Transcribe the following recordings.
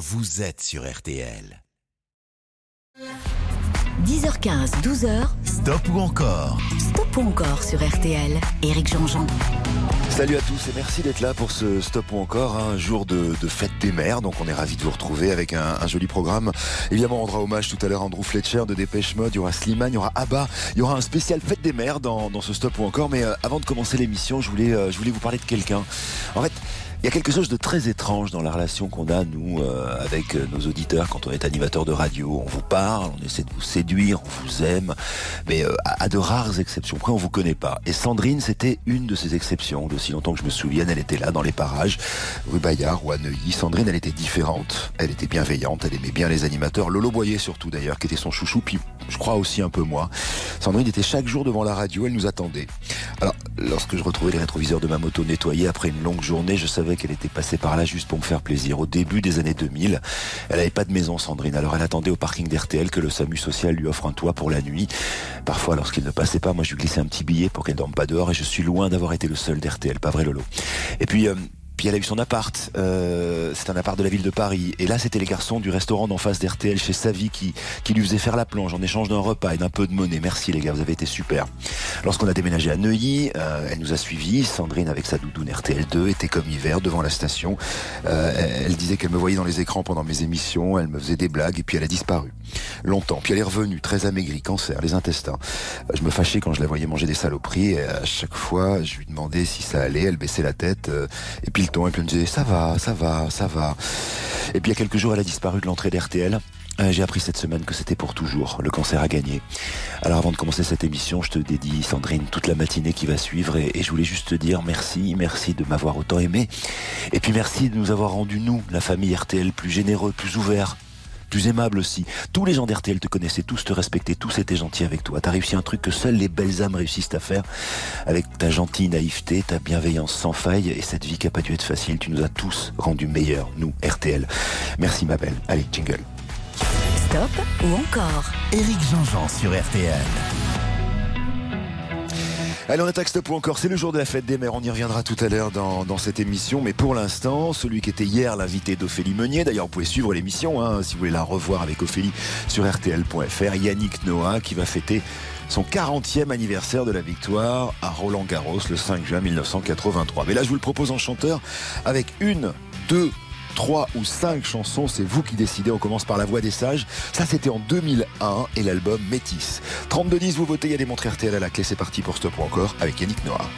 vous êtes sur RTL. 10h15, 12h. Stop ou encore? Stop ou encore sur RTL. Éric Jean-Jean. Salut à tous et merci d'être là pour ce Stop ou encore, un jour de, fête des mères. Donc on est ravis de vous retrouver avec un, joli programme. Évidemment, on rendra hommage tout à l'heure à Andrew Fletcher de Dépêche Mode. Il y aura Slimane, il y aura Abba. Il y aura un spécial fête des mères dans, ce Stop ou encore. Mais euh, avant de commencer l'émission, je voulais, euh, je voulais vous parler de quelqu'un. En fait, il y a quelque chose de très étrange dans la relation qu'on a, nous, euh, avec euh, nos auditeurs quand on est animateur de radio. On vous parle, on essaie de vous séduire, on vous aime, mais euh, à, de rares exceptions. Après, on vous connaît pas. Et Sandrine, c'était une de ces exceptions. D'aussi longtemps que je me souvienne, elle était là, dans les parages, rue Bayard ou à Neuilly. Sandrine, elle était différente, elle était bienveillante, elle aimait bien les animateurs. Lolo Boyer, surtout, d'ailleurs, qui était son chouchou, puis je crois aussi un peu moi. Sandrine était chaque jour devant la radio, elle nous attendait. Alors, lorsque je retrouvais les rétroviseurs de ma moto nettoyés après une longue journée, je savais qu'elle était passée par là juste pour me faire plaisir. Au début des années 2000, elle n'avait pas de maison, Sandrine. Alors elle attendait au parking d'RTL que le SAMU social lui offre un toit pour la nuit. Parfois, lorsqu'il ne passait pas, moi je lui glissais un petit billet pour qu'elle dorme pas dehors et je suis loin d'avoir été le seul d'RTL. Pas vrai, Lolo? Et puis, euh, puis elle a eu son appart. Euh, c'est un appart de la ville de Paris. Et là, c'était les garçons du restaurant d'en face d'RTL chez qui, qui lui faisaient faire la plonge en échange d'un repas et d'un peu de monnaie. Merci les gars, vous avez été super. Lorsqu'on a déménagé à Neuilly, euh, elle nous a suivis. Sandrine avec sa doudoune RTL2 était comme hiver devant la station. Euh, elle disait qu'elle me voyait dans les écrans pendant mes émissions. Elle me faisait des blagues et puis elle a disparu. Longtemps. Puis elle est revenue, très amaigrie, cancer, les intestins. Je me fâchais quand je la voyais manger des saloperies. Et à chaque fois, je lui demandais si ça allait. Elle baissait la tête. et puis et puis elle me disait ça va, ça va, ça va. Et puis il y a quelques jours, elle a disparu de l'entrée d'RTL. Euh, j'ai appris cette semaine que c'était pour toujours. Le cancer a gagné. Alors avant de commencer cette émission, je te dédie, Sandrine, toute la matinée qui va suivre et, et je voulais juste te dire merci, merci de m'avoir autant aimé. Et puis merci de nous avoir rendu, nous, la famille RTL, plus généreux, plus ouvert, plus aimable aussi. Tous les gens d'RTL te connaissaient, tous te respectaient, tous étaient gentils avec toi. T'as réussi un truc que seules les belles âmes réussissent à faire, avec ta gentille naïveté, ta bienveillance sans faille, et cette vie qui a pas dû être facile. Tu nous as tous rendus meilleurs, nous, RTL. Merci ma belle. Allez, jingle. Stop ou encore? Éric Jean-Jean sur RTL. Allez, on attaque Stop encore. C'est le jour de la fête des mères. On y reviendra tout à l'heure dans, cette émission. Mais pour l'instant, celui qui était hier l'invité d'Ophélie Meunier, d'ailleurs, vous pouvez suivre l'émission hein, si vous voulez la revoir avec Ophélie sur RTL.fr. Yannick Noah qui va fêter son 40e anniversaire de la victoire à Roland Garros le 5 juin 1983. Mais là, je vous le propose en chanteur avec une, deux, trois ou cinq chansons, c'est vous qui décidez. On commence par La Voix des Sages. Ça, c'était en 2001 et l'album Métis. 32-10, vous votez, il y a des montres RTL à la clé. C'est parti pour Stop ou encore avec Yannick Noah.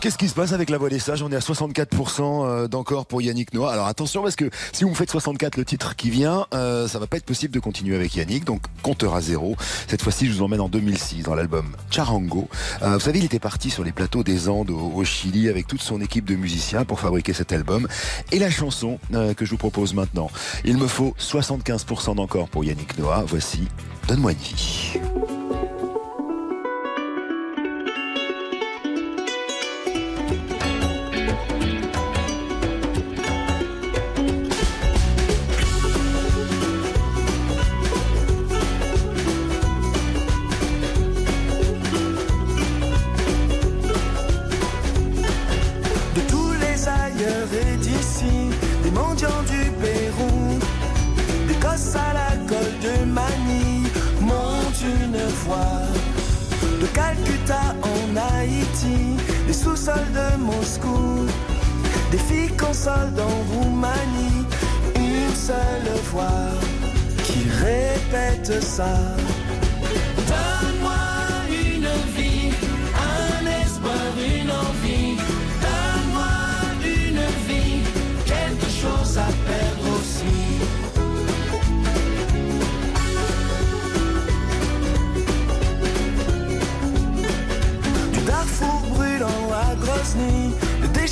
Qu'est-ce qui se passe avec la voix des sages? On est à 64% euh, d'encore pour Yannick Noah. Alors attention parce que si vous me faites 64 le titre qui vient, euh, ça va pas être possible de continuer avec Yannick. Donc compteur à zéro. Cette fois-ci, je vous emmène en 2006 dans l'album Charango. Euh, vous savez, il était parti sur les plateaux des Andes au, Chili avec toute son équipe de musiciens pour fabriquer cet album. Et la chanson euh, que je vous propose maintenant, il me faut 75% d'encore pour Yannick Noah. Voici Donne-moi une vie. De Moscou, des filles consolent en Roumanie, une seule voix qui répète ça.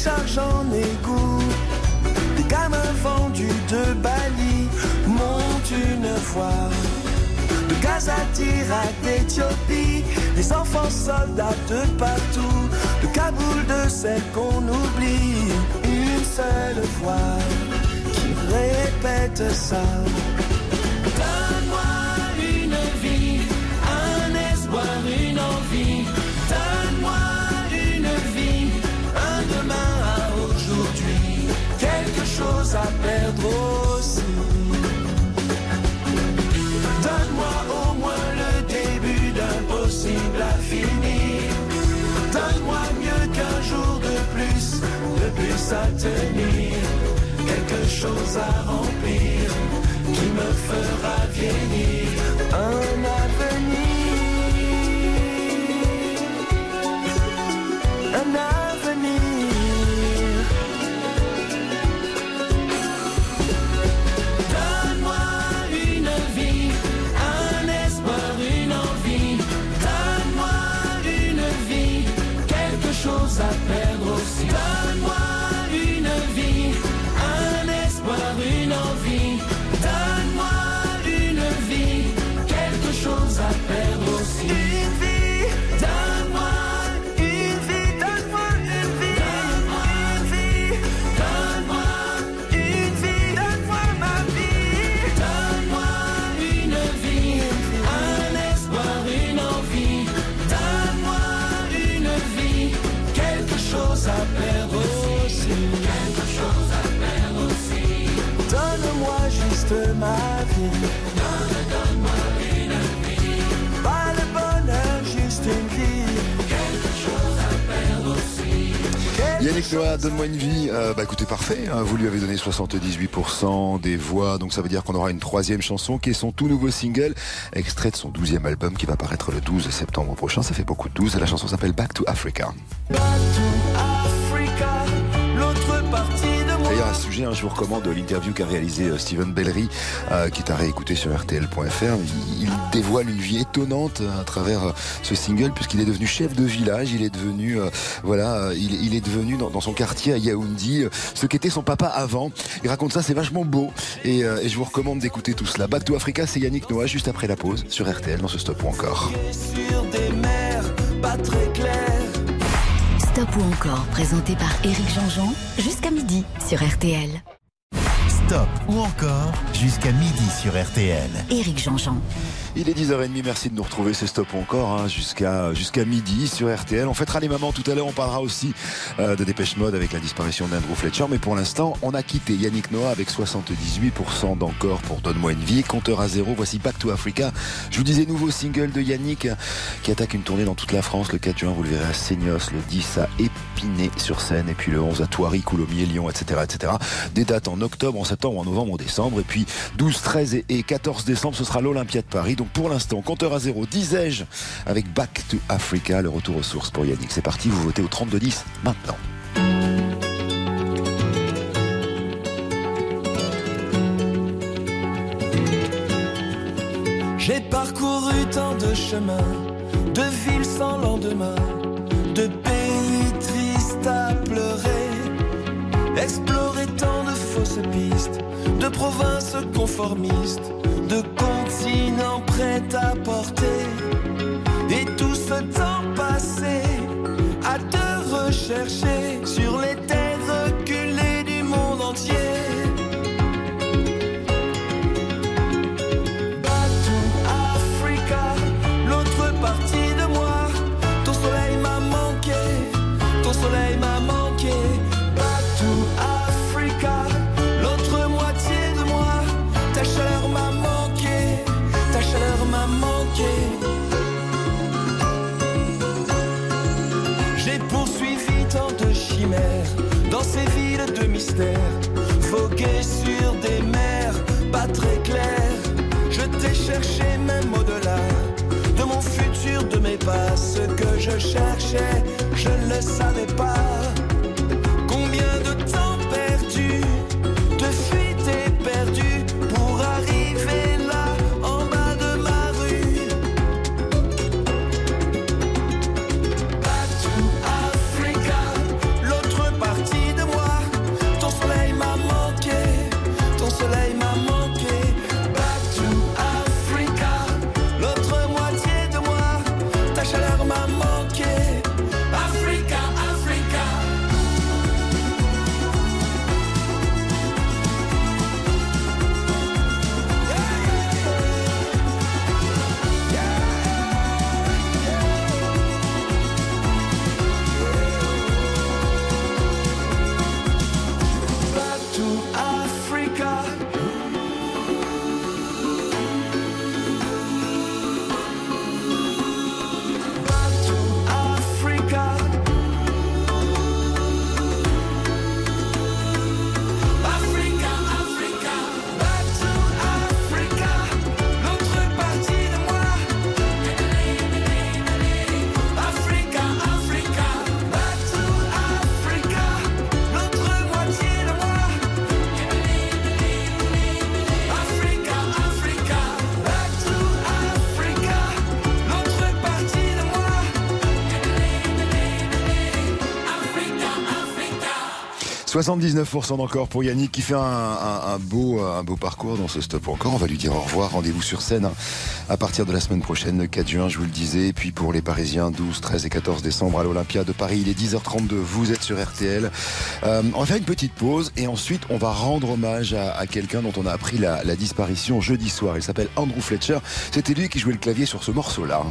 De décharges en égout. Des gamins vendus de Bali montent une fois. De Gaza, d'Irak, d'Éthiopie, des enfants soldats de partout, de Kaboul, de celles qu'on oublie, une seule voix qui répète ça. À tenir. Quelque chose à remplir qui me fera vieillir. Donne-moi une vie. Euh, bah écoutez, parfait. hein. Vous lui avez donné 78% des voix, donc ça veut dire qu'on aura une troisième chanson qui est son tout nouveau single, extrait de son 12e album qui va paraître le 12 septembre prochain. Ça fait beaucoup de 12. La chanson s'appelle Back to Africa. Sujet, hein, je vous recommande l'interview qu'a réalisé euh, Steven Bellery, euh, qui est à réécouter sur RTL.fr. Il, il dévoile une vie étonnante euh, à travers ce single, puisqu'il est devenu chef de village. Il est devenu, voilà, il, est devenu dans, son quartier à Yaoundé ce qu'était son papa avant. Il raconte ça, c'est vachement beau, et, je vous recommande d'écouter tout cela. Back to Africa, c'est Yannick Noah juste après la pause sur RTL dans ce stop ou encore. Stop ou encore, présenté par Éric Jean-Jean, jusqu'à midi sur RTL. Stop ou encore jusqu'à midi sur RTL. Éric Jean-Jean. Il est 10h30, merci de nous retrouver, c'est Stop encore hein, jusqu'à jusqu'à midi sur RTL. On fêtera les mamans tout à l'heure, on parlera aussi euh, de Dépêche Mode avec la disparition d'Andrew Fletcher. Mais pour l'instant, on a quitté Yannick Noah avec 78% d'encore pour Donne-moi une vie. Compteur à zéro, voici Back to Africa. Je vous disais, nouveau single de Yannick qui attaque une tournée dans toute la France. Le 4 juin, vous le verrez à Seignos, le 10 à Épinay sur scène, et puis le 11 à Thoiry, Coulommiers, Lyon, etc., etc. Des dates en octobre, en septembre, en novembre, en décembre. Et puis 12, 13 et- et 14 décembre, ce sera l'Olympia de Paris. Donc pour l'instant, compteur à zéro, disais-je, avec Back to Africa, le retour aux sources pour Yannick. C'est parti, vous votez au 32-10 maintenant. J'ai parcouru tant de chemins, de villes sans lendemain, de pays tristes à pleurer, exploré tant de fausses pistes, de provinces conformistes, de continents prêts à porter, et tout ce temps passé à te rechercher sur les terres reculées du monde entier. Mystère, sur des mers pas très claires. Je t'ai cherché même au-delà de mon futur, de mes pas. Ce que je cherchais, je ne le savais pas. Combien de 79% d'encore pour Yannick qui fait un, beau, un beau parcours dans ce stop encore. On va lui dire au revoir. Rendez-vous sur scène hein, à partir de la semaine prochaine, le 4 juin, je vous le disais. Et puis pour les Parisiens, 12, 13 et 14 décembre à l'Olympia de Paris, il est 10h32. Vous êtes sur RTL. Euh, on va faire une petite pause et ensuite on va rendre hommage à, quelqu'un dont on a appris la, disparition jeudi soir. Il s'appelle Andrew Fletcher. C'était lui qui jouait le clavier sur ce morceau-là.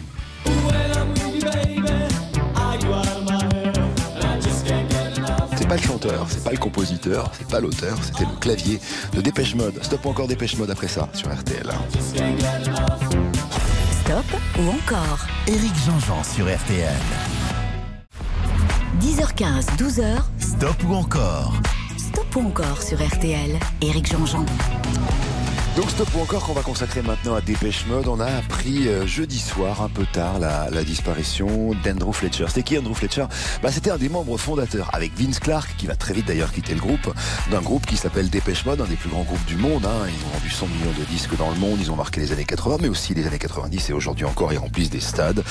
Le chanteur, c'est pas le compositeur, c'est pas l'auteur, c'était le clavier de Dépêche Mode. Stop ou encore Dépêche Mode après ça sur RTL. Stop ou encore Éric Jean-Jean sur RTL. 10h15, 12h, Stop ou encore Stop ou encore sur RTL. Éric Jean-Jean. Donc stop ou encore qu'on va consacrer maintenant à Dépêche Mode. On a appris euh, jeudi soir, un peu tard, la, disparition d'Andrew Fletcher. C'était qui Andrew Fletcher? Bah, C'était un des membres fondateurs, avec Vince Clark, qui va très vite d'ailleurs quitter le groupe, d'un groupe qui s'appelle Dépêche Mode, un des plus grands groupes du monde. hein. Ils ont vendu 100 millions de disques dans le monde, ils ont marqué les années 80, mais aussi les années 90, et aujourd'hui encore, ils remplissent des stades.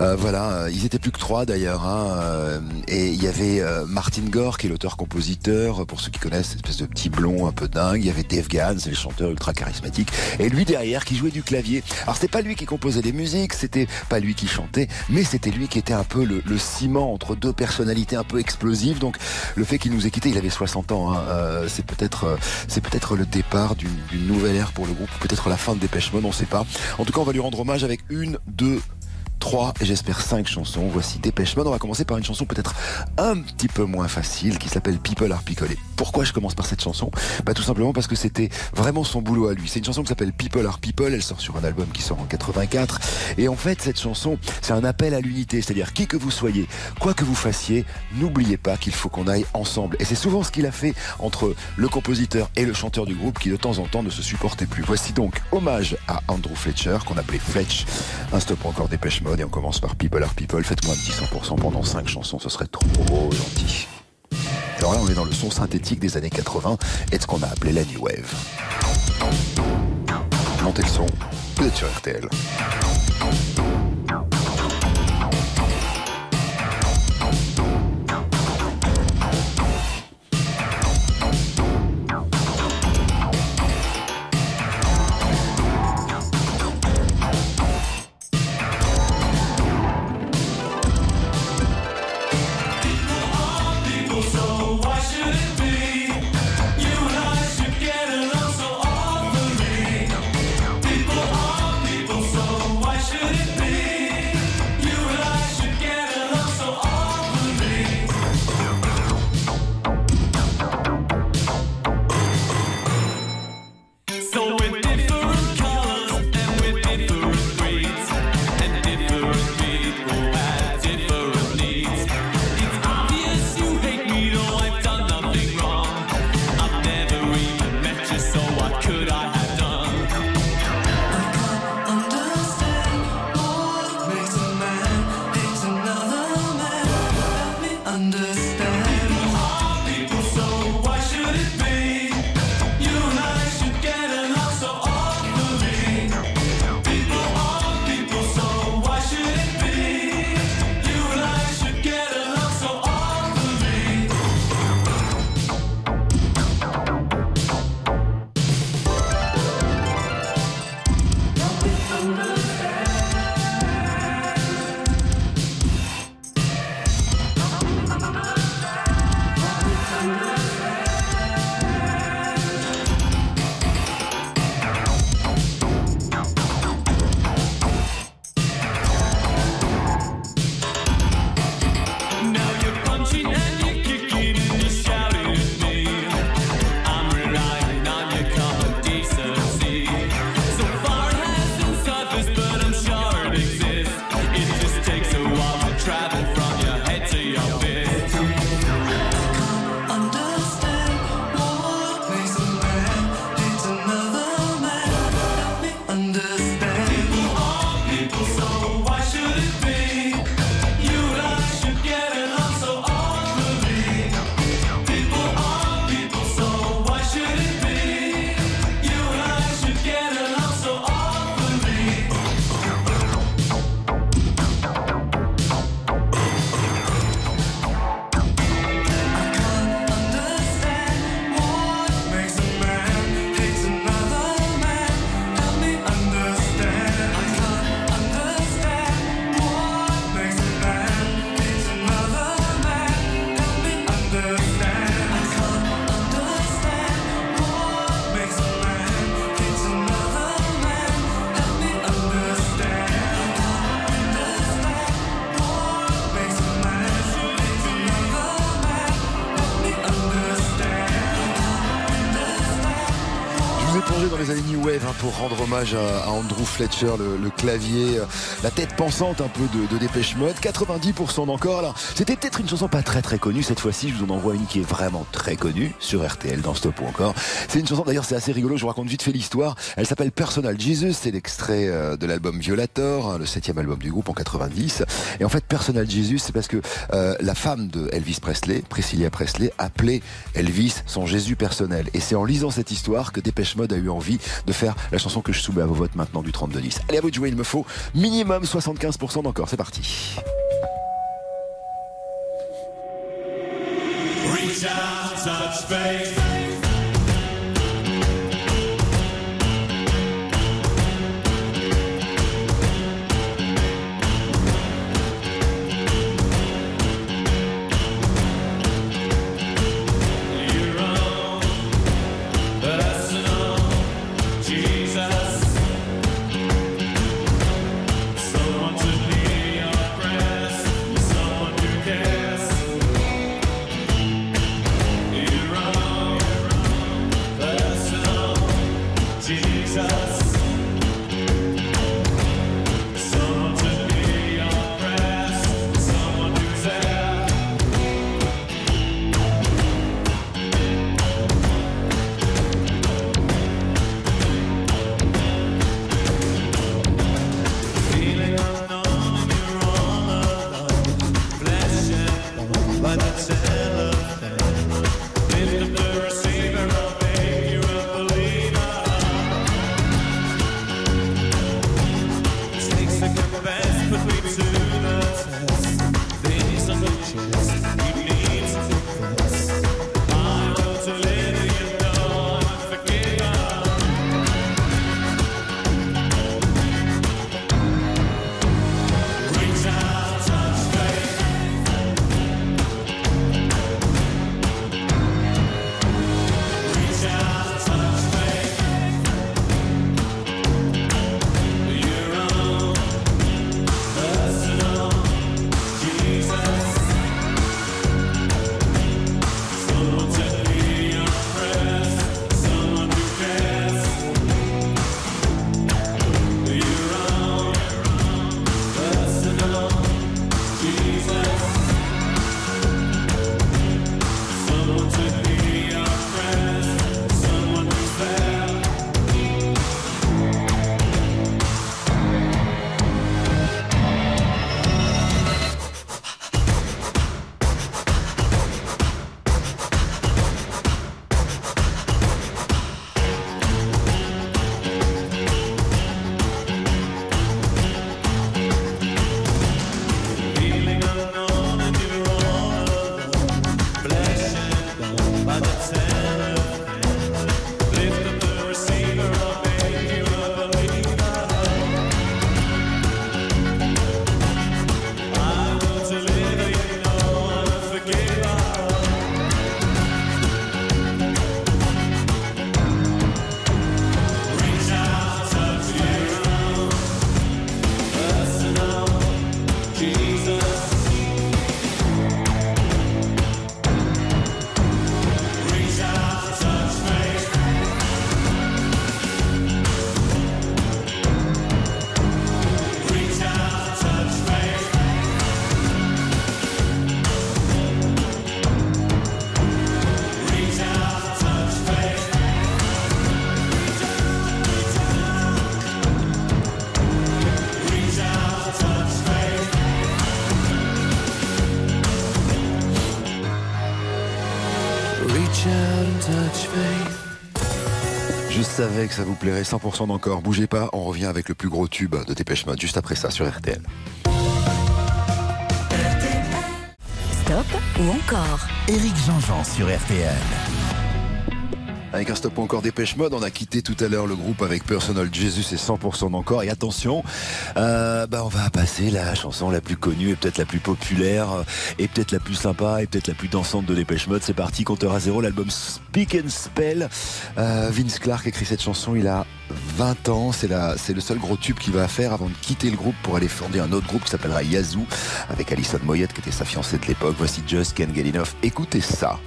Euh, voilà, euh, ils étaient plus que trois d'ailleurs. hein, et il y avait Martin Gore, qui est l'auteur-compositeur, pour ceux qui connaissent, cette espèce de petit blond un peu dingue. Il y avait Dave Gahan, c'est le chanteur ultra charismatique. Et lui derrière, qui jouait du clavier. Alors c'était pas lui qui composait les musiques, c'était pas lui qui chantait, mais c'était lui qui était un peu le, ciment entre deux personnalités un peu explosives. Donc le fait qu'il nous ait quittés, il avait 60 ans. hein, euh, c'est peut-être, euh, c'est peut-être le départ d'une nouvelle ère pour le groupe, peut-être la fin de Dépêche Mode, on sait pas. En tout cas, on va lui rendre hommage avec une, deux, 3 et j'espère 5 chansons. Voici Dépêche. On va commencer par une chanson peut-être un petit peu moins facile qui s'appelle People Are Picolés. Pourquoi je commence par cette chanson? Bah tout simplement parce que c'était vraiment son boulot à lui. C'est une chanson qui s'appelle People Are People. Elle sort sur un album qui sort en 84. Et en fait, cette chanson, c'est un appel à l'unité. C'est-à-dire qui que vous soyez, quoi que vous fassiez, n'oubliez pas qu'il faut qu'on aille ensemble. Et c'est souvent ce qu'il a fait entre le compositeur et le chanteur du groupe qui de temps en temps ne se supportaient plus. Voici donc hommage à Andrew Fletcher qu'on appelait Fletch. Un stop encore Dépêche et on commence par People Are People. Faites-moi un petit 100% pendant 5 chansons, ce serait trop gentil. Alors là, on est dans le son synthétique des années 80 et ce qu'on a appelé la New Wave. Montez le son, vous êtes sur RTL. Hommage à, Andrew Fletcher, le, clavier, euh, la tête pensante un peu de, Dépêche Mode. 90% d'encore. Alors, c'était peut-être une chanson pas très très connue. Cette fois-ci, je vous en envoie une qui est vraiment très connue sur RTL dans Stop ou encore. C'est une chanson, d'ailleurs, c'est assez rigolo. Je vous raconte vite fait l'histoire. Elle s'appelle Personal Jesus. C'est l'extrait euh, de l'album Violator, hein, le septième album du groupe en 90. Et en fait, Personal Jesus, c'est parce que euh, la femme de Elvis Presley, Priscilla Presley, appelait Elvis son Jésus personnel. Et c'est en lisant cette histoire que Dépêche Mode a eu envie de faire la chanson que je soumets à vos votes maintenant du 32-10. Allez, à vous de jouer, il me faut minimum 75% d'encore. C'est parti. Que ça vous plairait 100% d'encore. Bougez pas, on revient avec le plus gros tube de Dépêche Mode juste après ça sur RTL. Stop ou encore? Éric Jean-Jean sur RTL. Avec un stop encore dépêche mode, on a quitté tout à l'heure le groupe avec Personal Jesus et 100% d'encore. Et attention, euh, bah on va passer la chanson la plus connue et peut-être la plus populaire et peut-être la plus sympa et peut-être la plus dansante de dépêche mode. C'est parti, compteur à zéro, l'album Speak and Spell. Euh, Vince Clark écrit cette chanson, il a 20 ans. C'est le seul gros tube qu'il va faire avant de quitter le groupe pour aller fonder un autre groupe qui s'appellera Yazoo avec Alison Moyette qui était sa fiancée de l'époque. Voici Just Can't Get Enough. Écoutez ça.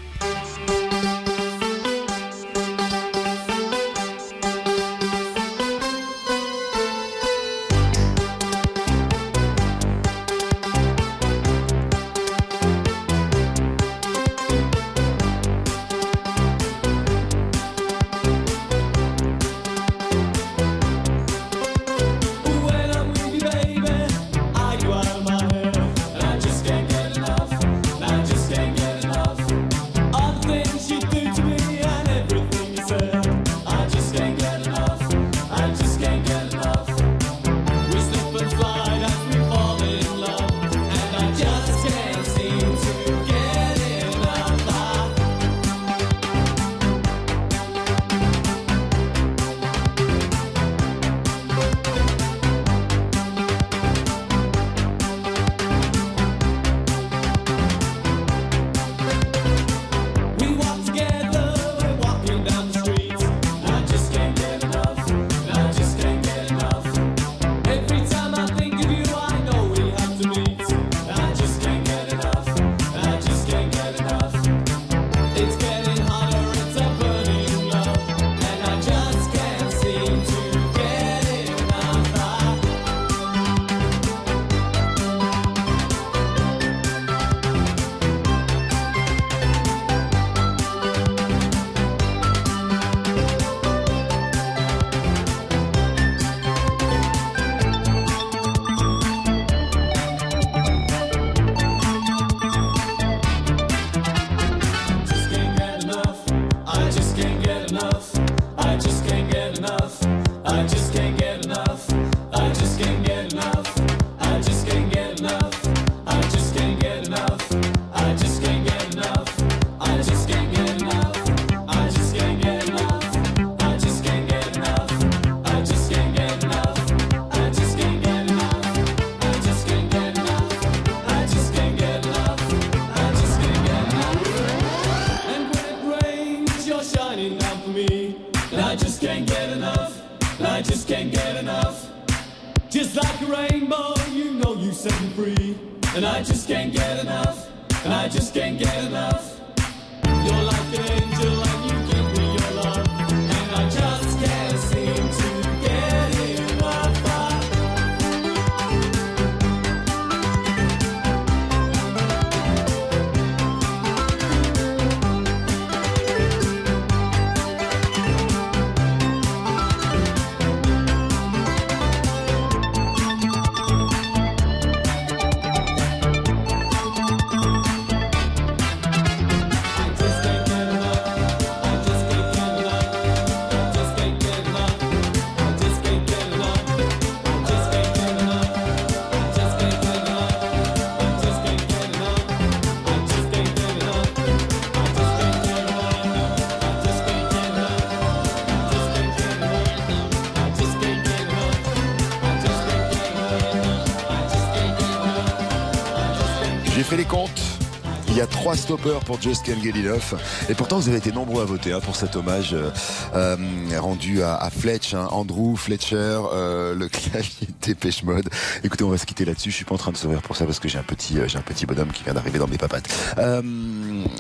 Trois stoppers pour Just Enough. Et pourtant, vous avez été nombreux à voter hein, pour cet hommage euh, euh, rendu à, à Fletch, hein, Andrew Fletcher, euh, le clavier Dépêche Mode. Écoutez, on va se quitter là-dessus. Je suis pas en train de sourire pour ça parce que j'ai un petit, euh, j'ai un petit bonhomme qui vient d'arriver dans mes papates. Euh,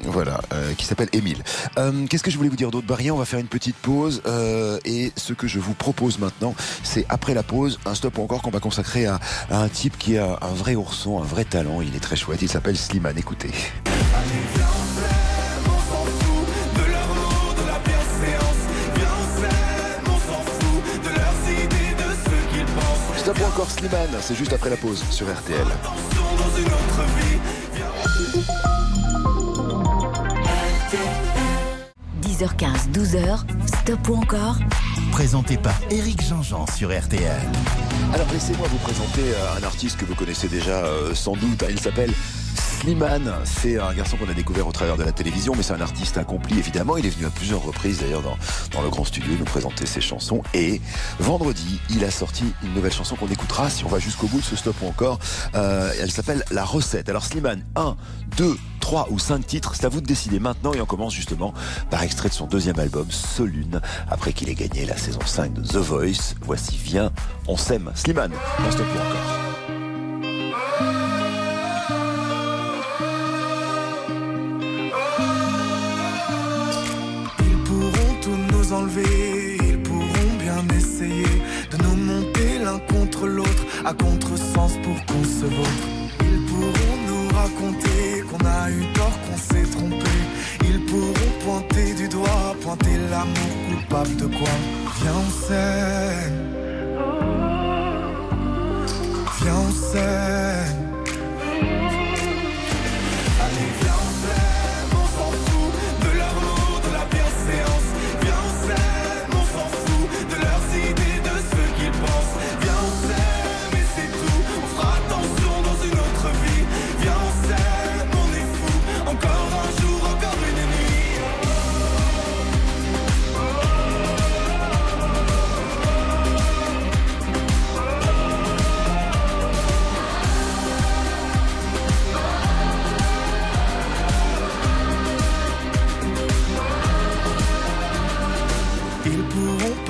voilà, euh, qui s'appelle Émile. Qu'est-ce que je voulais vous dire d'autre? Barrière, on va faire une petite pause. et ce que je vous propose maintenant, c'est après la pause, un stop encore qu'on va consacrer à, à un type qui a un vrai ourson, un vrai talent. Il est très chouette. Il s'appelle Slimane. Écoutez. Stop ou encore Slimane, c'est juste après la pause sur RTL. 10h15, 12h, stop ou encore? Présenté par Éric Jean-Jean sur RTL. Alors laissez-moi vous présenter euh, un artiste que vous connaissez déjà euh, sans doute. hein. Il s'appelle Slimane. C'est un garçon qu'on a découvert au travers de la télévision, mais c'est un artiste accompli évidemment. Il est venu à plusieurs reprises d'ailleurs dans, le grand studio nous présenter ses chansons. Et vendredi, il a sorti une nouvelle chanson qu'on écoutera si on va jusqu'au bout de ce stop ou encore. Euh, elle s'appelle La Recette. Alors Slimane, 1, 2, 3 ou 5 titres, c'est à vous de décider maintenant et on commence justement par extrait de son deuxième album, Solune, après qu'il ait gagné la saison 5 de The Voice. Voici Viens, on s'aime. Slimane, dans Stop ou encore. À contresens pour qu'on se vautre. Ils pourront nous raconter qu'on a eu tort, qu'on s'est trompé. Ils pourront pointer du doigt, pointer l'amour coupable de quoi? Viens on s'aime. Viens on s'aime.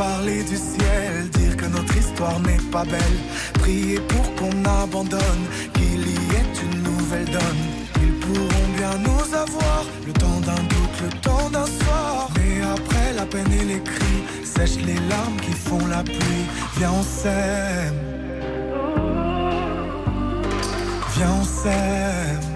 Parler du ciel, dire que notre histoire n'est pas belle, prier pour qu'on abandonne, qu'il y ait une nouvelle donne. Ils pourront bien nous avoir, le temps d'un doute, le temps d'un soir. Mais après la peine et les cris, sèche les larmes qui font la pluie. Viens, on s'aime. Viens, on s'aime.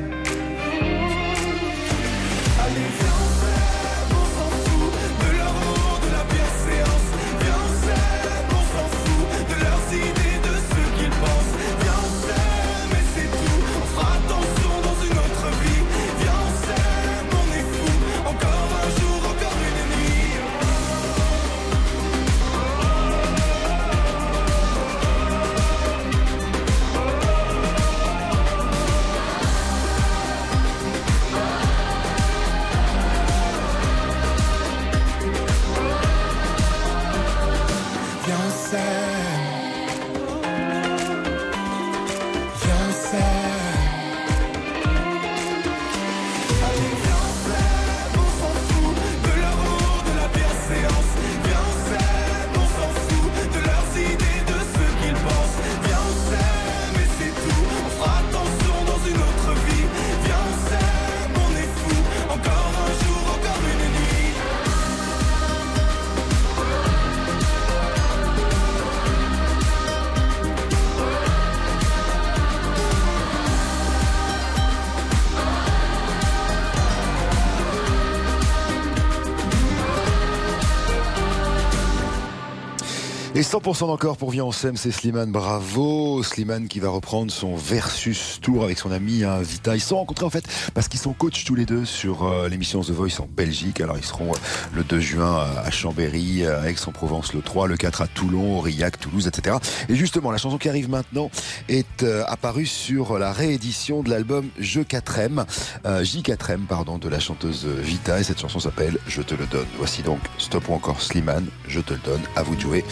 100% encore pour Viens c'est Slimane. Bravo Slimane qui va reprendre son Versus Tour avec son ami hein, Vita. Ils sont rencontrés en fait parce qu'ils sont coachs tous les deux sur euh, l'émission The Voice en Belgique. Alors ils seront euh, le 2 juin à Chambéry, à Aix-en-Provence le 3, le 4 à Toulon, Aurillac, Toulouse, etc. Et justement, la chanson qui arrive maintenant est euh, apparue sur la réédition de l'album Je 4M, J4M pardon, de la chanteuse Vita. Et cette chanson s'appelle Je te le donne. Voici donc Stop ou encore Slimane, Je te le donne. À vous de jouer.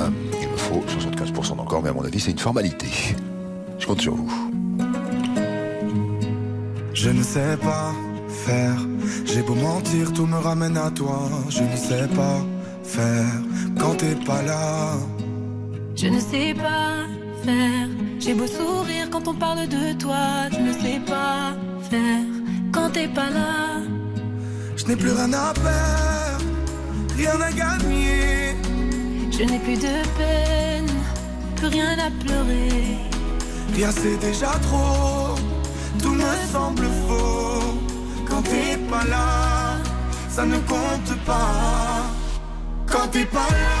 Euh, il me faut 75% d'encore, mais à mon avis, c'est une formalité. Je compte sur vous. Je ne sais pas faire. J'ai beau mentir, tout me ramène à toi. Je ne sais pas faire quand t'es pas là. Je ne sais pas faire. J'ai beau sourire quand on parle de toi. Je ne sais pas faire quand t'es pas là. Je n'ai plus rien à perdre, rien à gagner. Je n'ai plus de peine, plus rien à pleurer. Rien c'est déjà trop, tout me semble faux. Quand t'es pas là, ça ne compte pas. Quand t'es pas là,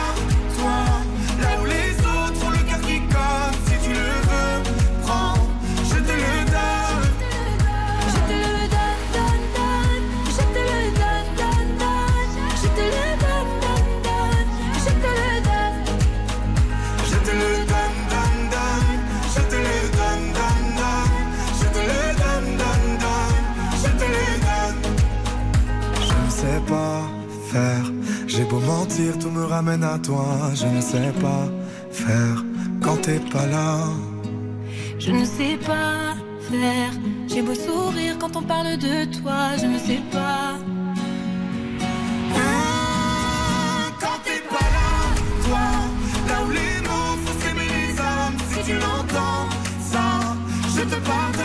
beau mentir, tout me ramène à toi. Je ne sais pas faire quand t'es pas là. Je ne sais pas faire. J'ai beau sourire quand on parle de toi. Je ne sais pas. Ah, Quand t'es pas là, toi, là où les mots font s'aimer les âmes, si tu l'entends, ça, je te pardonne.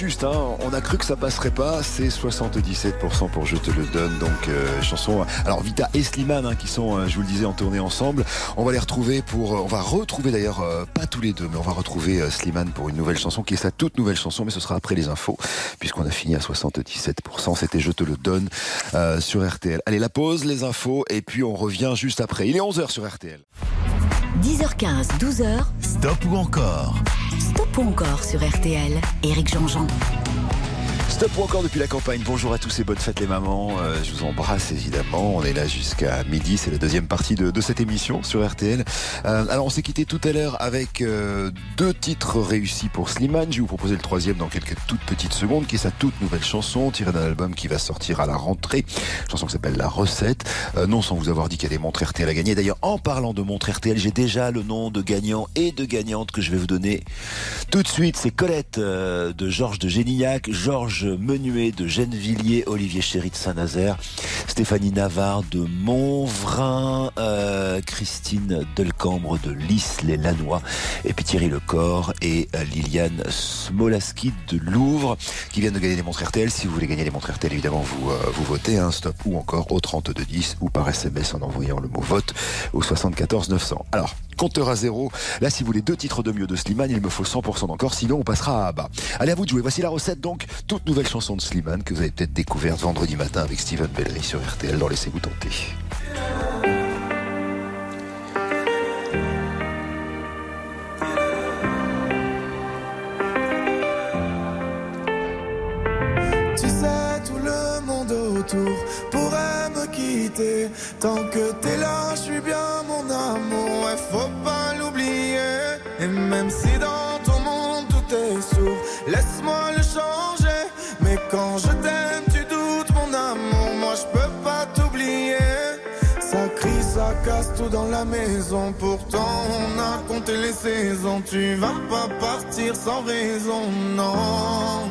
Juste, hein. on a cru que ça passerait pas, c'est 77% pour Je te le donne, donc euh, chanson. Alors Vita et Slimane hein, qui sont, euh, je vous le disais, en tournée ensemble, on va les retrouver pour, euh, on va retrouver d'ailleurs, euh, pas tous les deux, mais on va retrouver euh, Slimane pour une nouvelle chanson qui est sa toute nouvelle chanson, mais ce sera après les infos, puisqu'on a fini à 77%, c'était Je te le donne euh, sur RTL. Allez, la pause, les infos, et puis on revient juste après. Il est 11h sur RTL. 10h15, 12h, Stop ou encore? Stop encore sur RTL. Éric Jean-Jean. Stop ou encore depuis la campagne. Bonjour à tous et bonne fête les mamans. Euh, je vous embrasse évidemment. On est là jusqu'à midi. C'est la deuxième partie de, de cette émission sur RTL. Euh, alors on s'est quitté tout à l'heure avec euh, deux titres réussis pour Slimane. Je vais vous proposer le troisième dans quelques toutes petites secondes, qui est sa toute nouvelle chanson tirée d'un album qui va sortir à la rentrée. Chanson qui s'appelle La Recette. Euh, non sans vous avoir dit qu'il y a des montres RTL à gagner. D'ailleurs, en parlant de montres RTL, j'ai déjà le nom de gagnant et de gagnante que je vais vous donner tout de suite. C'est Colette euh, de Georges de Génillac, Georges Menuet de Gennevilliers, Olivier Chéry de Saint-Nazaire, Stéphanie Navarre de Montvrin, euh, Christine Delcambre de Lys les Lannoy, et puis Thierry Lecor et euh, Liliane Smolaski de Louvre qui viennent de gagner des montres RTL. Si vous voulez gagner des montres RTL, évidemment, vous, euh, votez, hein, stop ou encore au 3210 ou par SMS en envoyant le mot vote au 74 900. Alors, compteur à zéro. Là, si vous voulez deux titres de mieux de Slimane, il me faut 100% d'encore, sinon on passera à bas. Allez, à vous de jouer. Voici la recette, donc, toute nouvelle chanson de Slimane que vous avez peut-être découverte vendredi matin avec Steven Bellery sur RTL. Alors, laissez-vous tenter. Tu sais, tout le monde autour pourrait me quitter. Tant que t'es là, je suis bien. Faut pas l'oublier. Et même si dans ton monde tout est sourd, laisse-moi le changer. Mais quand je t'aime, tu doutes mon amour. Moi, je peux pas t'oublier. Ça crie, ça casse tout dans la maison. Pourtant, on a compté les saisons. Tu vas pas partir sans raison, non.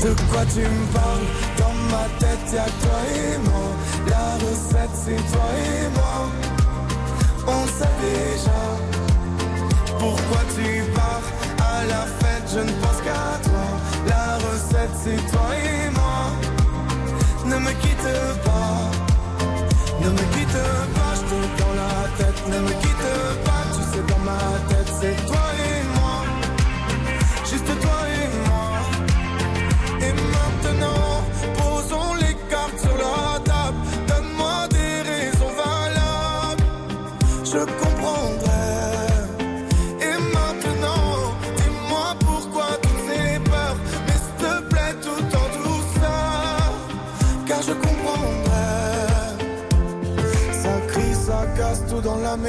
De quoi tu me parles? Dans ma tête y'a toi et moi La recette c'est toi et moi déjà. Pourquoi tu pars À la fête? Je ne pense qu'à toi. La recette c'est toi et moi. Ne me quitte pas. Ne me quitte pas Je te dans la tête. Ne me quitte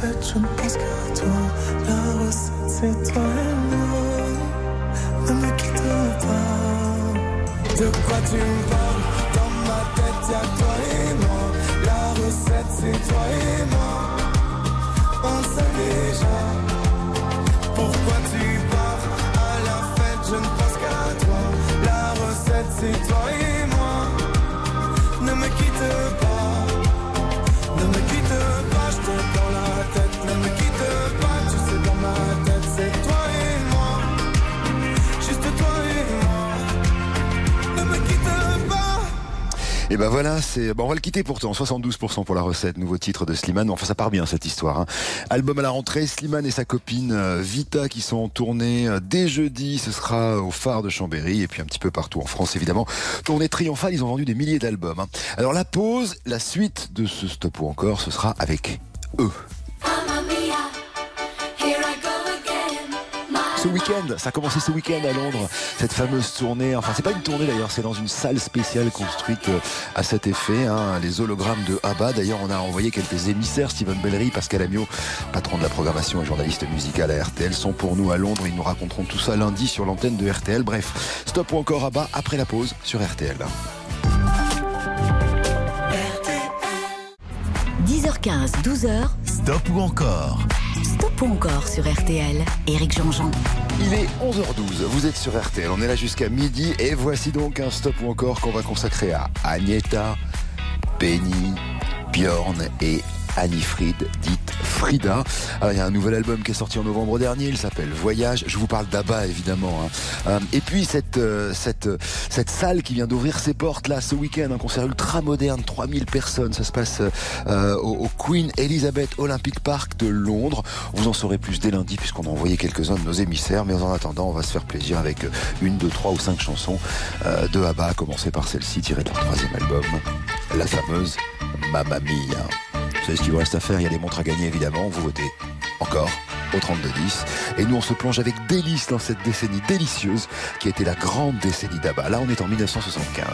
fête Je ne pense qu'à toi? La recette, c'est toi et moi. Ne me quitte pas. De quoi tu me parles Dans ma tête y'a toi et moi La recette c'est toi et moi On sait déjà ben voilà, c'est bon, on va le quitter pourtant. 72% pour la recette, nouveau titre de Slimane. Enfin, ça part bien cette histoire. hein. Album à la rentrée, Slimane et sa copine euh, Vita qui sont en tournée euh, dès jeudi. Ce sera au phare de Chambéry et puis un petit peu partout en France évidemment. Tournée triomphale, ils ont vendu des milliers d'albums. hein. Alors la pause, la suite de ce stop ou encore, ce sera avec eux. Ce week-end. Ça a commencé ce week-end à Londres, cette fameuse tournée. Enfin, c'est pas une tournée d'ailleurs, c'est dans une salle spéciale construite euh, à cet effet. Hein. les hologrammes de ABBA. D'ailleurs, on a envoyé quelques émissaires, Steven Bellery, Pascal Amiot, patron de la programmation et journaliste musical à RTL, sont pour nous à Londres. Ils nous raconteront tout ça lundi sur l'antenne de RTL. Bref, stop ou encore ABBA après la pause sur RTL. 10h15, 12h. Stop ou encore Stop ou encore sur RTL. Éric Jean-Jean. Il est 11h12, vous êtes sur RTL, on est là jusqu'à midi et voici donc un stop ou encore qu'on va consacrer à Agneta, Penny, Bjorn et Annie Fried, dite Frida. Alors, il y a un nouvel album qui est sorti en novembre dernier, il s'appelle Voyage. Je vous parle d'Abba évidemment. Hein. Euh, et puis cette, euh, cette, cette salle qui vient d'ouvrir ses portes là ce week-end, un concert ultra moderne, 3000 personnes. Ça se passe euh, au, Queen Elizabeth Olympic Park de Londres. Vous en saurez plus dès lundi puisqu'on a envoyé quelques-uns de nos émissaires. Mais en attendant, on va se faire plaisir avec une, deux, trois ou cinq chansons de Abba, à commencer par celle-ci tirée de leur troisième album, la fameuse Mamma ce qu'il vous reste à faire. Il y a des montres à gagner, évidemment. Vous votez encore au 32-10. Et nous, on se plonge avec délice dans cette décennie délicieuse qui a été la grande décennie d'Abba. Là, on est en 1975.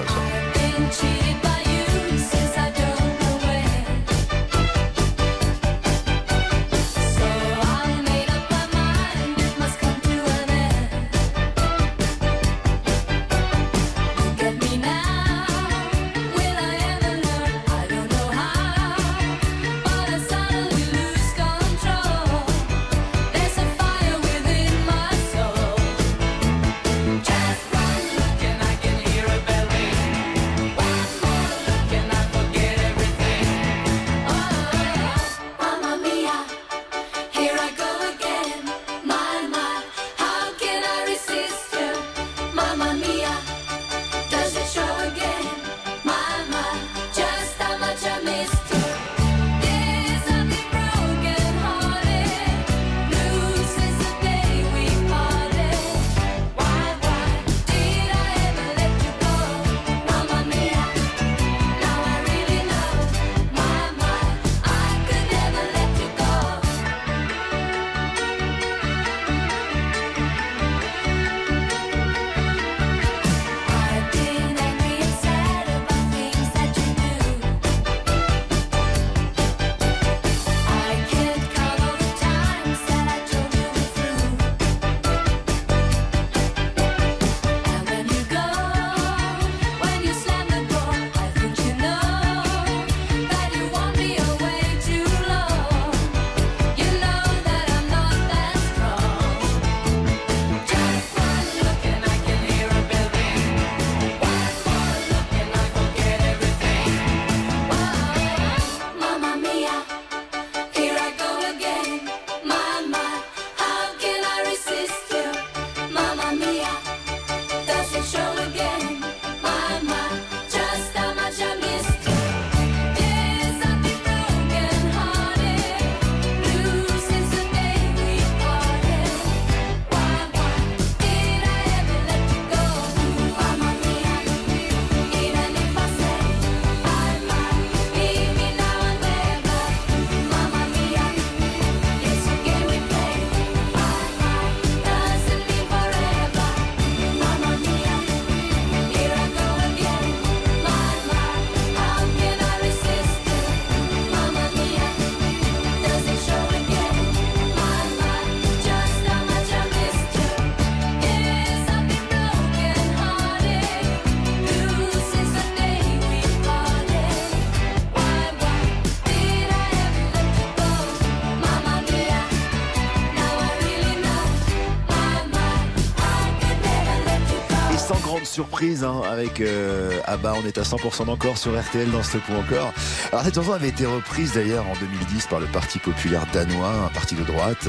Hein, avec euh, Abba. On est à 100% encore sur RTL dans ce point encore. Alors cette chanson avait été reprise d'ailleurs en 2010 par le Parti populaire danois, un parti de droite,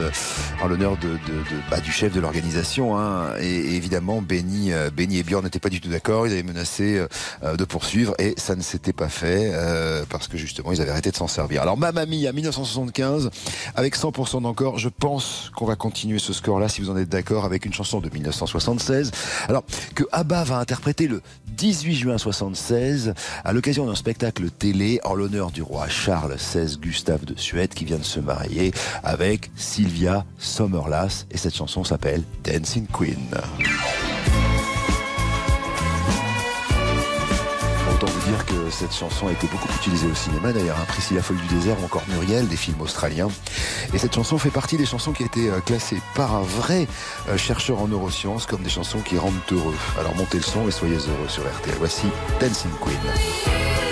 l'honneur de, bah, du chef de l'organisation. Hein. Et, évidemment, Benny, euh, Benny et Björn n'étaient pas du tout d'accord. Ils avaient menacé de poursuivre et ça ne s'était pas fait parce que justement ils avaient arrêté de s'en servir. Alors Mamma Mia 1975 avec 100% d'encore. Je pense qu'on va continuer ce score-là si vous en êtes d'accord avec une chanson de 1976. Alors que Abba va interpréter le 18 juin 76 à l'occasion d'un spectacle télé en l'honneur du roi Charles XVI Gustave de Suède qui vient de se marier avec Sylvia Sommerlass et cette chanson s'appelle Dancing Queen. Autant vous dire que cette chanson a été beaucoup utilisée au cinéma d'ailleurs, hein, Priscilla Folle du désert ou encore Muriel, des films australiens. Et cette chanson fait partie des chansons qui ont été euh, classées par un vrai euh, chercheur en neurosciences comme des chansons qui rendent heureux. Alors montez le son et soyez heureux sur RTL. Voici Dancing Queen.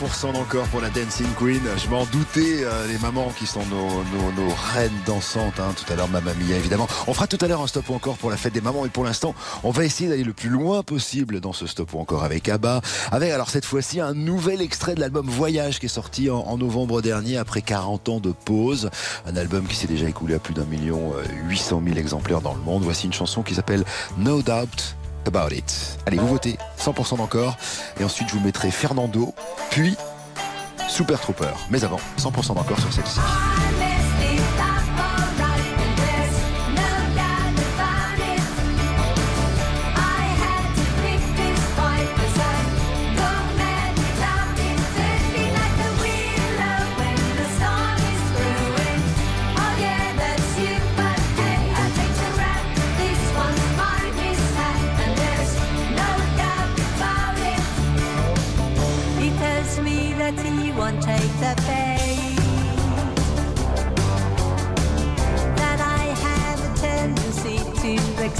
100% d'encore pour la Dancing Queen. Je m'en doutais, euh, les mamans qui sont nos, reines dansantes. hein. Tout à l'heure, Mamma Mia, évidemment. On fera tout à l'heure un stop ou encore pour la fête des mamans. Et pour l'instant, on va essayer d'aller le plus loin possible dans ce stop ou encore avec ABBA. Avec, alors cette fois-ci, un nouvel extrait de l'album Voyage qui est sorti en, novembre dernier après 40 ans de pause. Un album qui s'est déjà écoulé à plus d'un million euh, 800 000 exemplaires dans le monde. Voici une chanson qui s'appelle No Doubt About It. Allez, vous votez 100% d'encore. Et ensuite, je vous mettrai Fernando, puis Super Trooper. Mais avant, 100% d'encore sur celle-ci.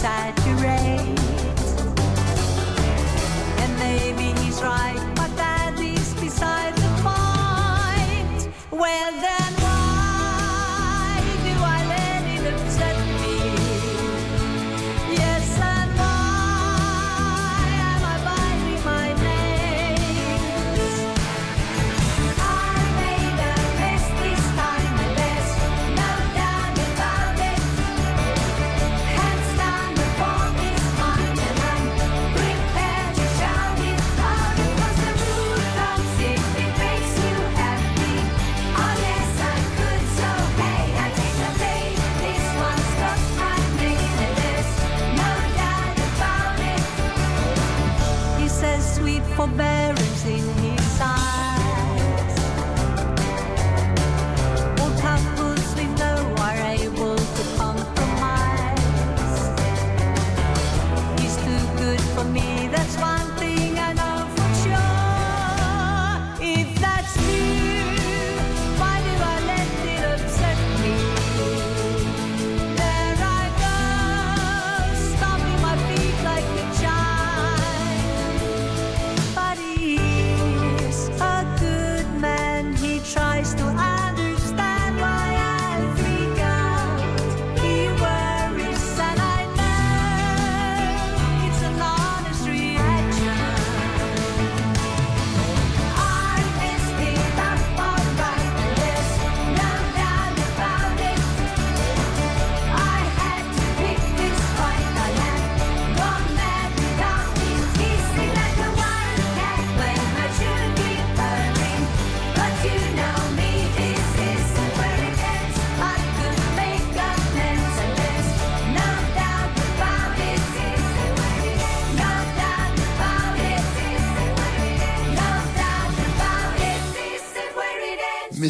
To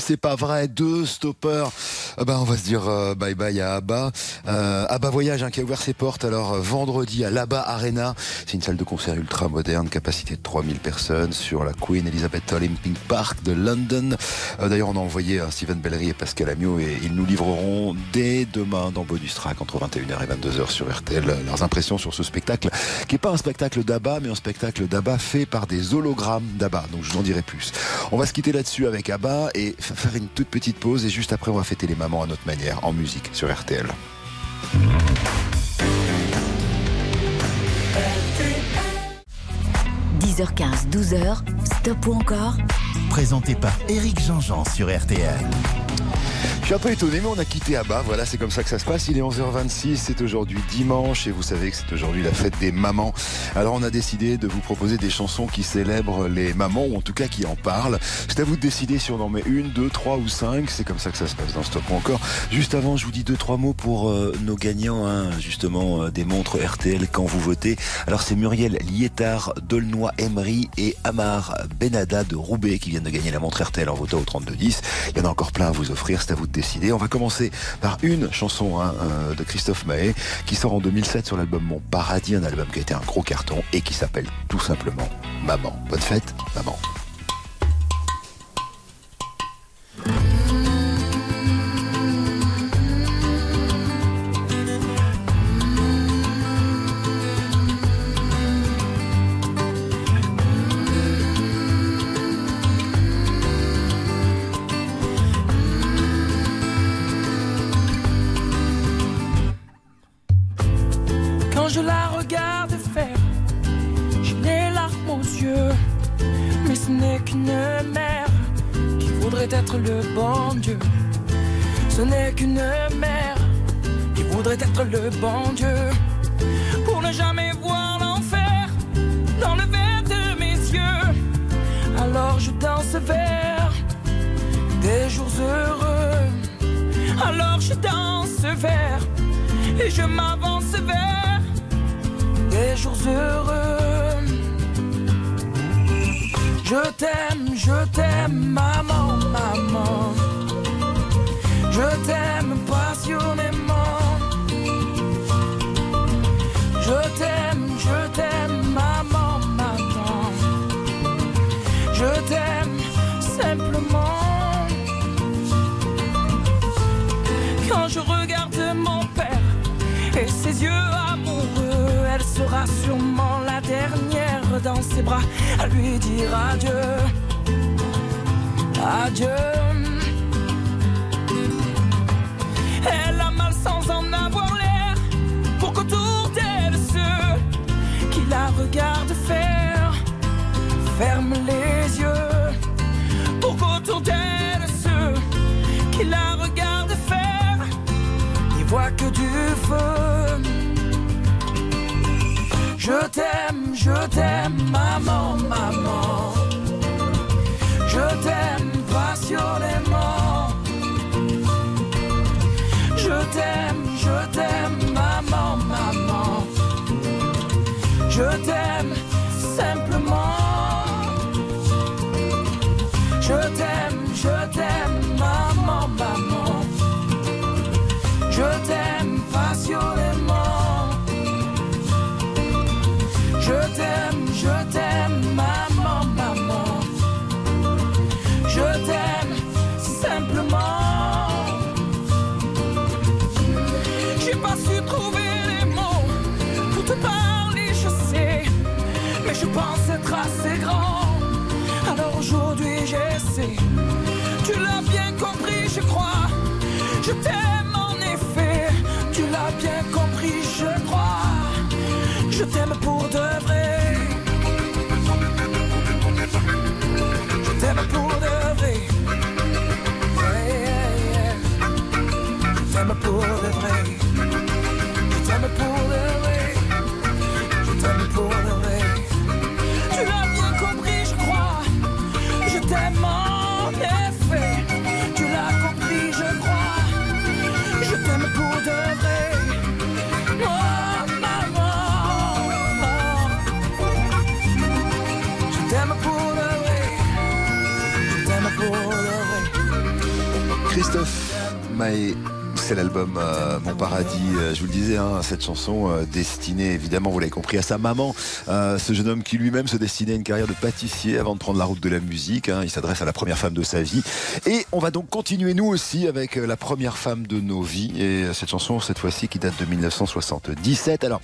c'est pas vrai. Deux stoppers. Ah bah, on va se dire euh, bye bye à Abba. Euh, Abba Voyage hein, qui a ouvert ses portes alors euh, vendredi à l'Abba Arena. C'est une salle de concert ultra moderne, capacité de 3000 personnes sur la Queen Elizabeth Olympic Park de London. D'ailleurs, on a envoyé Steven Bellery et Pascal Amiot et ils nous livreront dès demain dans Bonus Track entre 21h et 22h sur RTL leurs impressions sur ce spectacle qui est pas un spectacle d'Abba mais un spectacle d'Abba fait par des hologrammes d'Abba. Donc je vous en dirai plus. On va se quitter là-dessus avec Abba et faire une toute petite pause et juste après on va fêter les à notre manière en musique sur RTL. 10h15, 12h, stop ou encore? Présenté par Eric Jean-Jean sur RTL. Je suis un peu étonné, mais on a quitté Abba. Voilà, c'est comme ça que ça se passe. Il est 11h26, c'est aujourd'hui dimanche et vous savez que c'est aujourd'hui la fête des mamans. Alors on a décidé de vous proposer des chansons qui célèbrent les mamans ou en tout cas qui en parlent. C'est à vous de décider si on en met une, deux, trois ou cinq. C'est comme ça que ça se passe dans Stop ou encore. Juste avant, je vous dis deux, trois mots pour euh, nos gagnants, hein, justement, euh, des montres RTL quand vous votez. Alors c'est Muriel Liétard, Dolnois Emery et Amar Benada de Roubaix qui viennent de gagner la montre RTL en votant au 3210. Il y en a encore plein à vous offrir, c'est à vous de On va commencer par une chanson hein, euh, de Christophe Mahé qui sort en 2007 sur l'album Mon Paradis, un album qui a été un gros carton et qui s'appelle tout simplement Maman. Bonne fête, maman. À lui dire adieu. Adieu. Elle a mal sans en avoir l'air pour qu'autour d'elle ceux qui la regardent faire ferment les yeux pour qu'autour d'elle ceux qui la regardent faire n'y voient que du feu. Je t'aime, je t'aime, maman, maman. Je t'aime passionnément. Je t'aime, je t'aime, maman, maman. Je t'aime Je t'aime en effet. Tu l'as bien compris, je crois. Je t'aime pour de vrai. Je t'aime pour de vrai. Je t'aime pour de vrai. I. C'est l'album euh, Mon Paradis, euh, je vous le disais, hein, cette chanson euh, destinée évidemment, vous l'avez compris, à sa maman. Ce jeune homme qui lui-même se destinait à une carrière de pâtissier avant de prendre la route de la musique. hein. il s'adresse à la première femme de sa vie. Et on va donc continuer nous aussi avec la première femme de nos vies. Et cette chanson, cette fois-ci, qui date de 1977. Alors,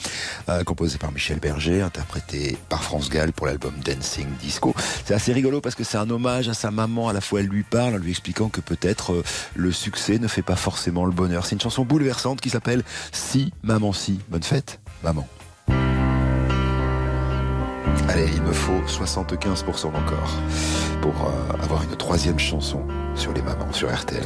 composée par Michel Berger, interprétée par France Gall pour l'album Dancing Disco. C'est assez rigolo parce que c'est un hommage à sa maman. À la fois, elle lui parle en lui expliquant que peut-être le succès ne fait pas forcément le bonheur. C'est une chanson bouleversante qui s'appelle Si, maman, si. Bonne fête, maman. Allez, il me faut 75% encore pour euh, avoir une troisième chanson sur les mamans sur RTL.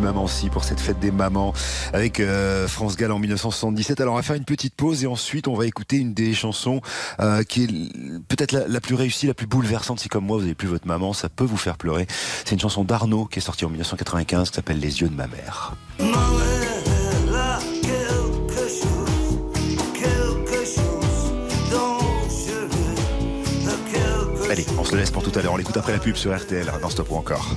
Maman Si, pour cette fête des mamans, avec euh, France Gall en 1977. Alors on va faire une petite pause et ensuite on va écouter une des chansons euh, qui est peut-être la, plus réussie, la plus bouleversante. Si comme moi vous n'avez plus votre maman, ça peut vous faire pleurer. C'est une chanson d'Arnaud qui est sortie en 1995 qui s'appelle Les yeux de ma mère. Allez, on se le laisse pour tout à l'heure. On l'écoute après la pub sur RTL dans Stop ou encore.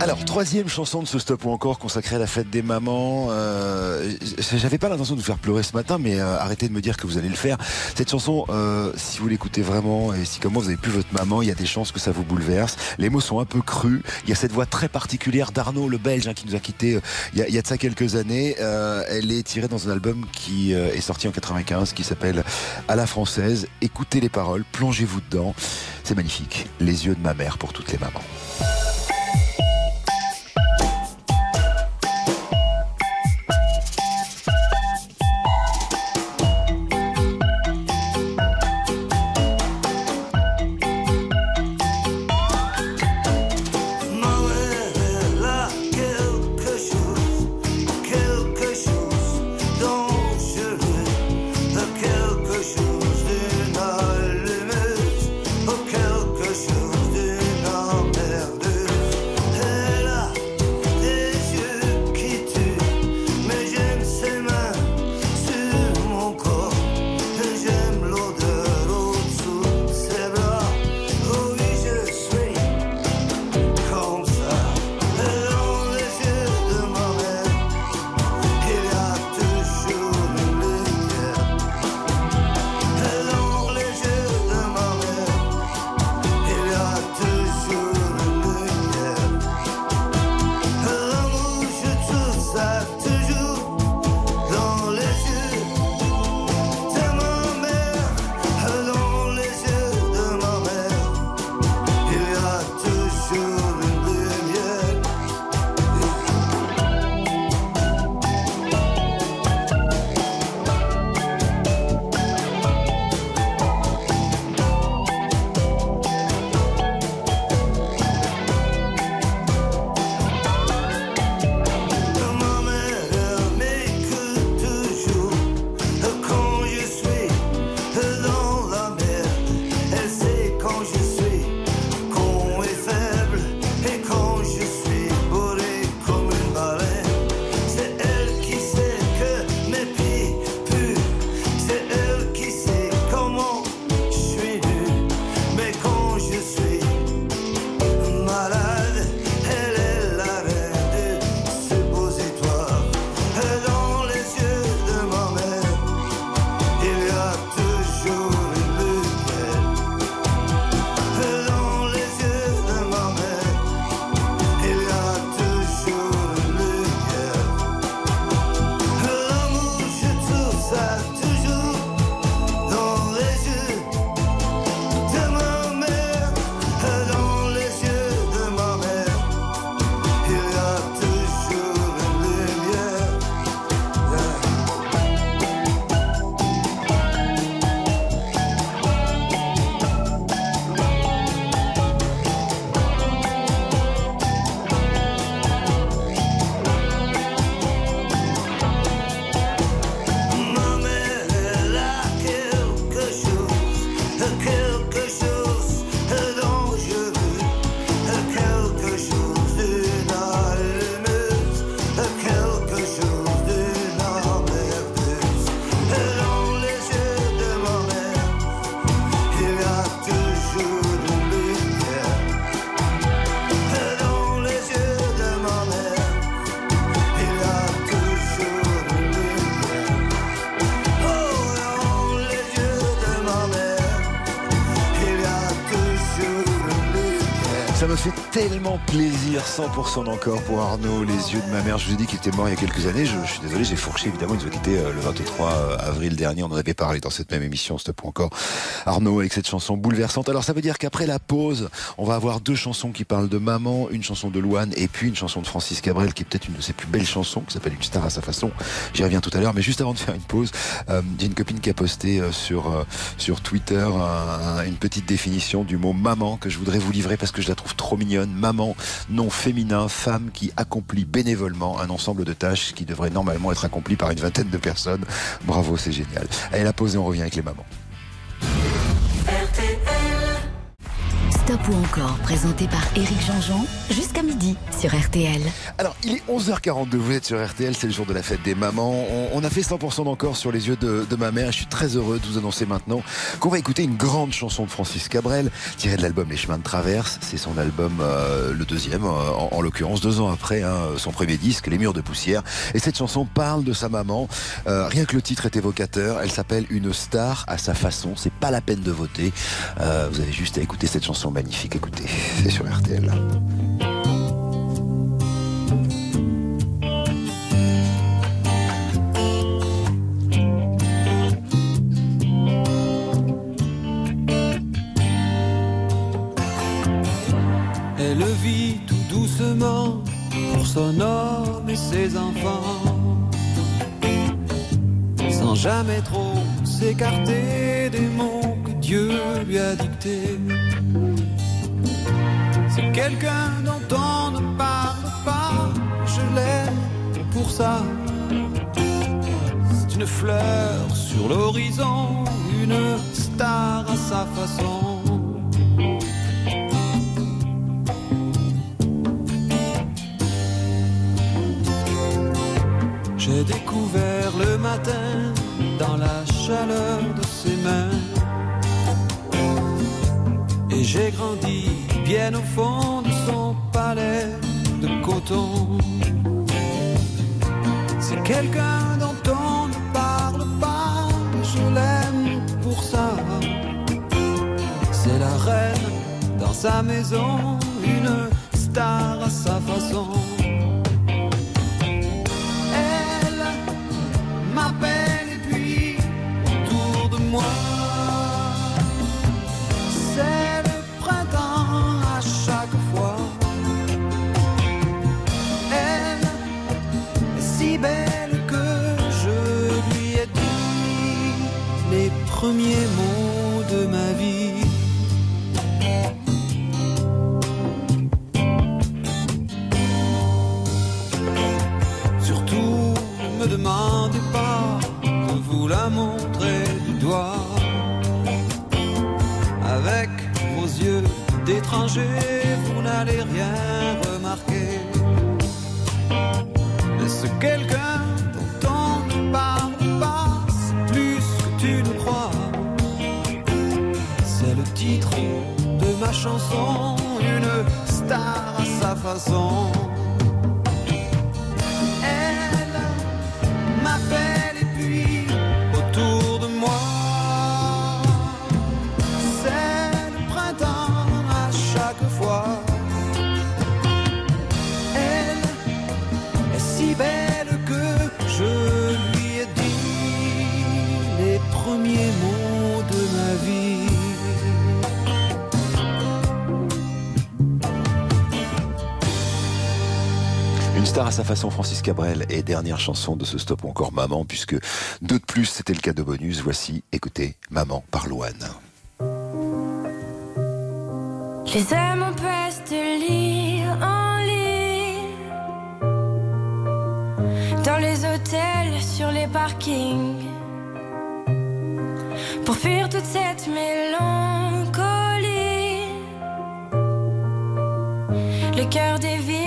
Alors, troisième chanson de ce stop ou encore consacrée à la fête des mamans. Euh, J'avais pas l'intention de vous faire pleurer ce matin, mais euh, arrêtez de me dire que vous allez le faire. Cette chanson, euh, si vous l'écoutez vraiment, et si comme moi vous avez plus votre maman, il y a des chances que ça vous bouleverse. Les mots sont un peu crus. Il y a cette voix très particulière d'Arnaud, le Belge, hein, qui nous a quittés euh, il y, a, de ça quelques années. Elle est tirée dans un album qui est sorti en 95, qui s'appelle À la française. Écoutez les paroles, plongez-vous dedans. C'est magnifique. Les yeux de ma mère pour toutes les mamans. Tellement plaisir, 100% d'encore pour Arnaud, les yeux de ma mère. Je vous ai dit qu'il était mort il y a quelques années. Je, suis désolé, j'ai fourché. Évidemment, il nous a quitté euh, le 23 avril dernier. On en avait parlé dans cette même émission, Stop ou encore. Arnaud avec cette chanson bouleversante. Alors, ça veut dire qu'après la pause, on va avoir deux chansons qui parlent de maman, une chanson de Louane et puis une chanson de Francis Cabrel qui est peut-être une de ses plus belles chansons, qui s'appelle Une star à sa façon. J'y reviens tout à l'heure. Mais juste avant de faire une pause, euh, j'ai une copine qui a posté euh, sur, euh, sur Twitter un- un- une petite définition du mot maman que je voudrais vous livrer parce que je la trouve trop mignonne. Maman, nom féminin, femme qui accomplit bénévolement un ensemble de tâches qui devraient normalement être accomplies par une vingtaine de personnes. Bravo, c'est génial. Allez, la pause et on revient avec les mamans. Stop ou encore, présenté par Éric Jean-Jean, jusqu'à midi sur RTL. Alors, il est 11h42, vous êtes sur RTL, c'est le jour de la fête des mamans. On, a fait 100% d'encore sur les yeux de, ma mère. Je suis très heureux de vous annoncer maintenant qu'on va écouter une grande chanson de Francis Cabrel, tirée de l'album Les Chemins de Traverse. C'est son album, euh, le deuxième, euh, en, en l'occurrence, deux ans après hein, son premier disque, Les Murs de Poussière. Et cette chanson parle de sa maman. Euh, rien que le titre est évocateur. Elle s'appelle Une star à sa façon. C'est pas la peine de voter. Vous avez juste à écouter cette chanson magnifique. Écoutez, c'est sur RTL. Elle vit tout doucement pour son homme et ses enfants, sans jamais trop s'écarter des mots Dieu lui a dictés. C'est quelqu'un dont on ne parle pas, je l'aime pour ça. C'est une fleur sur l'horizon, une star à sa façon. J'ai découvert le matin dans la chaleur de ses mains. Et j'ai grandi bien au fond de son palais de coton. C'est quelqu'un dont on ne parle pas, je l'aime pour ça. C'est la reine dans sa maison, une star à sa façon. Elle m'appelle de ma vie. Surtout, ne me demandez pas de vous la montrer du doigt. Avec vos yeux d'étranger, une star à sa façon. Façon, Francis Cabrel, et dernière chanson de ce stop encore Maman, puisque deux de plus, c'était le cas de bonus. Voici, écoutez, Maman par Louane. Je les aime en peste lire en lit Dans les hôtels, sur les parkings Pour fuir toute cette mélancolie Le cœur des villes,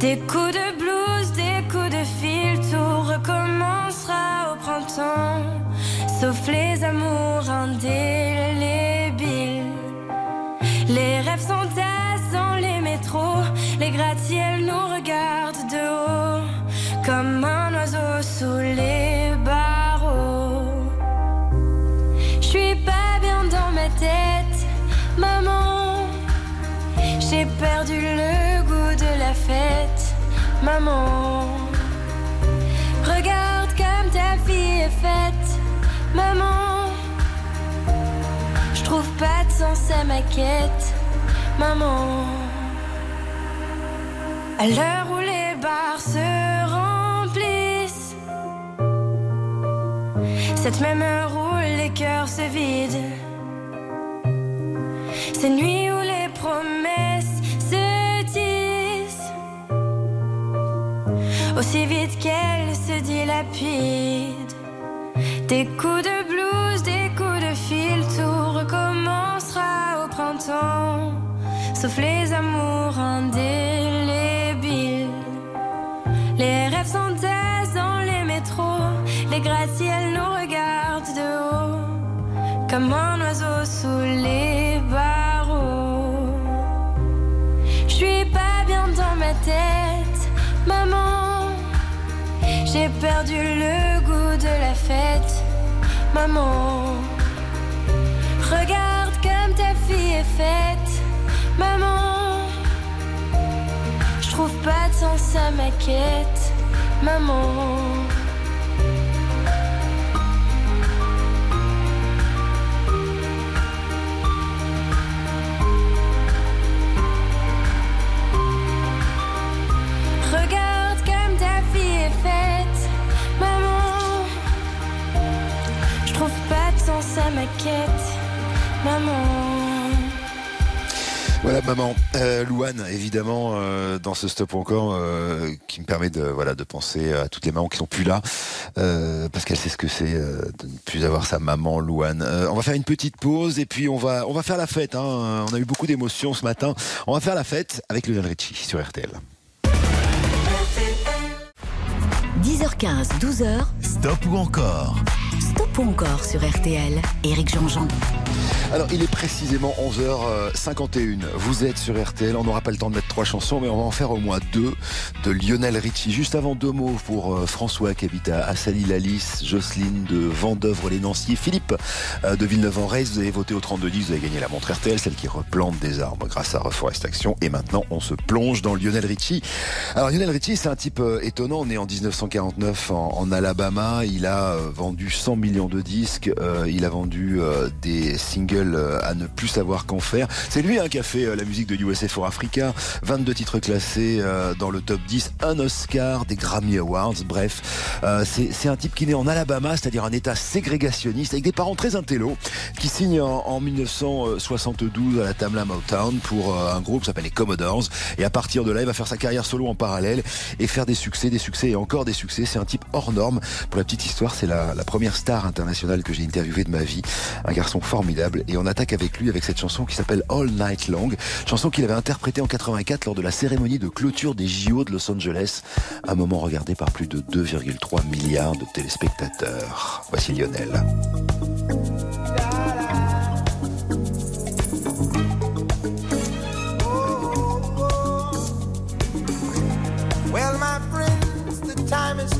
Des coups de blues, des coups de fil Tout recommencera au printemps. Sauf les amours indélébiles. Les rêves s'entassent dans les métros Les gratte-ciels à ma quête, maman. À l'heure où les bars se remplissent, cette même heure où les cœurs se vident, ces nuits où les promesses se tissent, aussi vite qu'elles se dilapident. Des coups de Sauf les amours indélébiles. Les rêves s'entassent dans les métros. Les gratte-ciels nous regardent de haut. Comme un oiseau sous les barreaux. Je suis pas bien dans ma tête, maman. J'ai perdu le goût de la fête, maman. Maman. Je trouve pas de sens à ma quête, maman. Regarde comme ta fille est faite, maman. Je trouve pas de sens à ma quête, maman. Voilà maman, euh, Louane évidemment euh, dans ce stop encore euh, qui me permet de voilà de penser à toutes les mamans qui sont plus là euh, parce qu'elle sait ce que c'est euh, de ne plus avoir sa maman Louane. Euh, on va faire une petite pause et puis on va on va faire la fête. Hein. On a eu beaucoup d'émotions ce matin. On va faire la fête avec Lionel Richie sur RTL. 10h15, 12h, Stop ou encore? Stop ou encore sur RTL. Éric Jean-Jean. Alors, il est précisément 11h51. Vous êtes sur RTL. On n'aura pas le temps de mettre trois chansons, mais on va en faire au moins deux de Lionel Richie. Juste avant, deux mots pour euh, François qui habite à Assali-Lalice, Jocelyne de Vendœuvre-les-Nanciers, Philippe euh, de Villeneuve-en-Rez. Vous avez voté au 3210, vous avez gagné la montre RTL, celle qui replante des arbres grâce à Reforestation. Et maintenant, on se plonge dans Lionel Richie. Alors, Lionel Richie, c'est un type euh, étonnant. Né en 1949 en, Alabama. Il a vendu 100 millions de disques. Il a vendu des singles euh, à ne plus savoir qu'en faire. C'est lui hein, qui a fait euh, la musique de USA for Africa. 22 titres classés euh, dans le top 10. Un Oscar, des Grammy Awards. Bref, c'est un type qui naît en Alabama, c'est-à-dire un état ségrégationniste, avec des parents très intello, qui signe en, en 1972 à la Tamla Motown pour un groupe qui s'appelle les Commodores. Et à partir de là, il va faire sa carrière solo en parallèle et faire des succès, des succès et encore des succès. C'est un type hors norme. Pour la petite histoire, c'est la première star internationale que j'ai interviewée de ma vie. Un garçon formidable. Et on attaque avec lui avec cette chanson qui s'appelle All Night Long. Chanson qu'il avait interprétée en 84 lors de la cérémonie de clôture des JO de Los Angeles. Un moment regardé par plus de 2,3 milliards de téléspectateurs. Voici Lionel. Time has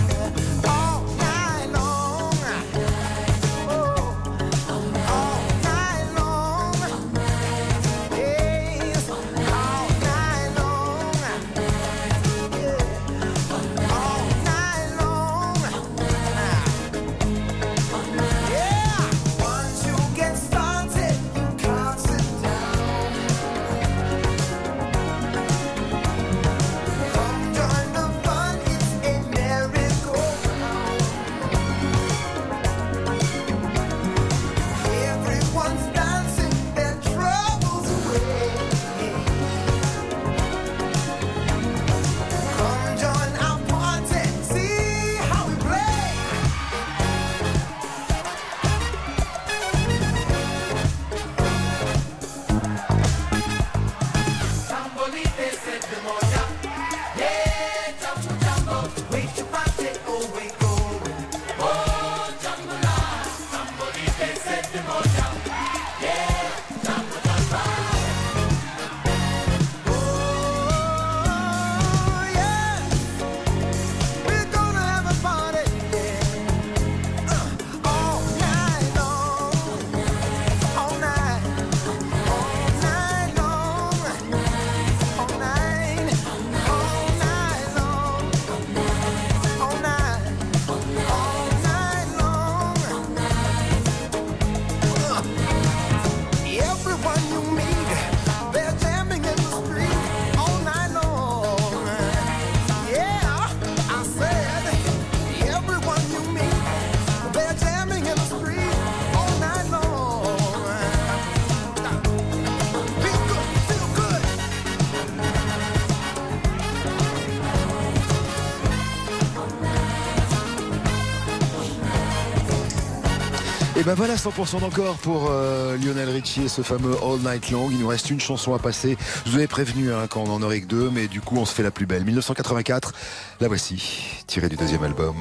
Ben voilà 100% d'encore pour euh, Lionel Richie et ce fameux All Night Long. Il nous reste une chanson à passer. Je vous avais prévenu hein, quand on en aurait que deux, mais du coup on se fait la plus belle. 1984, la voici, tirée du deuxième album.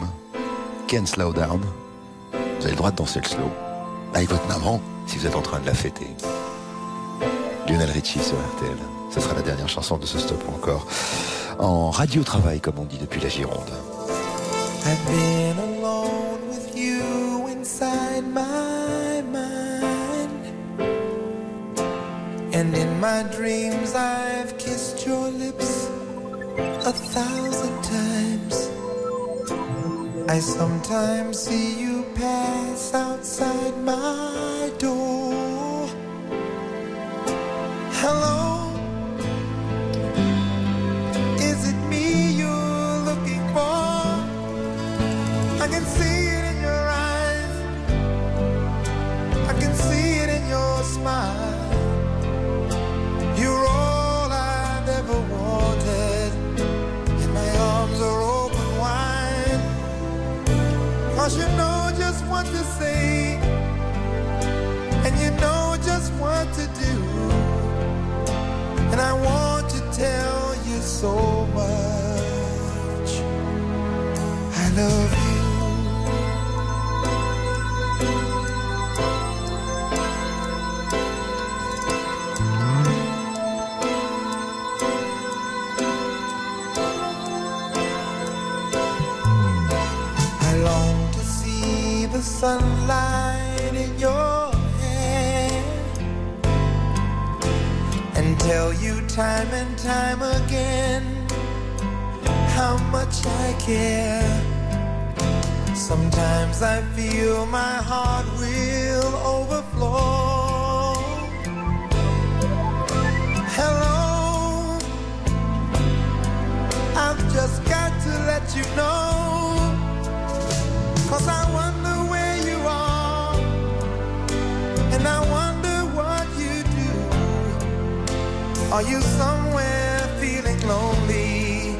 Can't Slow Down. Vous avez le droit de danser le slow. Avec votre maman, si vous êtes en train de la fêter. Lionel Richie sur RTL. Ce sera la dernière chanson de ce stop encore. En radio-travail, comme on dit depuis la Gironde. Inside my mind. And in my dreams, I've kissed your lips a thousand times. I sometimes see you pass outside my door. So much. I love you. I long to see the sunlight in your hair and tell you time and time again how much I care. Sometimes I feel my heart will overflow. Hello, I've just got to let you know. Cause I wonder Are you somewhere feeling lonely?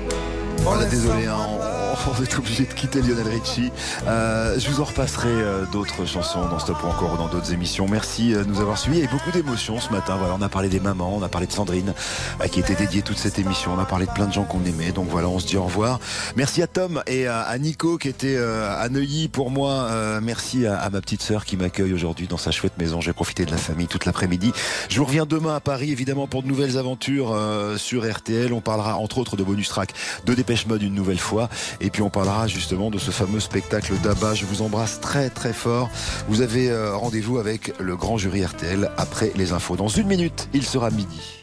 Voilà, is désolé, hein, on, est obligé de quitter Lionel Richie. Euh, je vous en repasserai euh, d'autres chansons dans Stop ou encore dans d'autres émissions. Merci euh, de nous avoir suivis. Eu beaucoup d'émotions ce matin. Voilà, on a parlé des mamans, on a parlé de Sandrine euh, qui était dédiée toute cette émission. On a parlé de plein de gens qu'on aimait. Donc voilà, on se dit au revoir. Merci à Tom et à, Nico qui était euh, à Neuilly pour moi. Euh, merci à, ma petite sœur qui m'accueille aujourd'hui dans sa chouette maison. J'ai profité de la famille toute l'après-midi. Je vous reviens demain à Paris évidemment pour de nouvelles aventures sur RTL. On parlera entre autres de bonus track de Dépêche Mode une nouvelle fois. Et puis on parlera justement de ce fameux spectacle d'Abba. Je vous embrasse très très fort. Vous avez euh, rendez-vous avec le grand jury RTL après les infos. Dans une minute, il sera midi.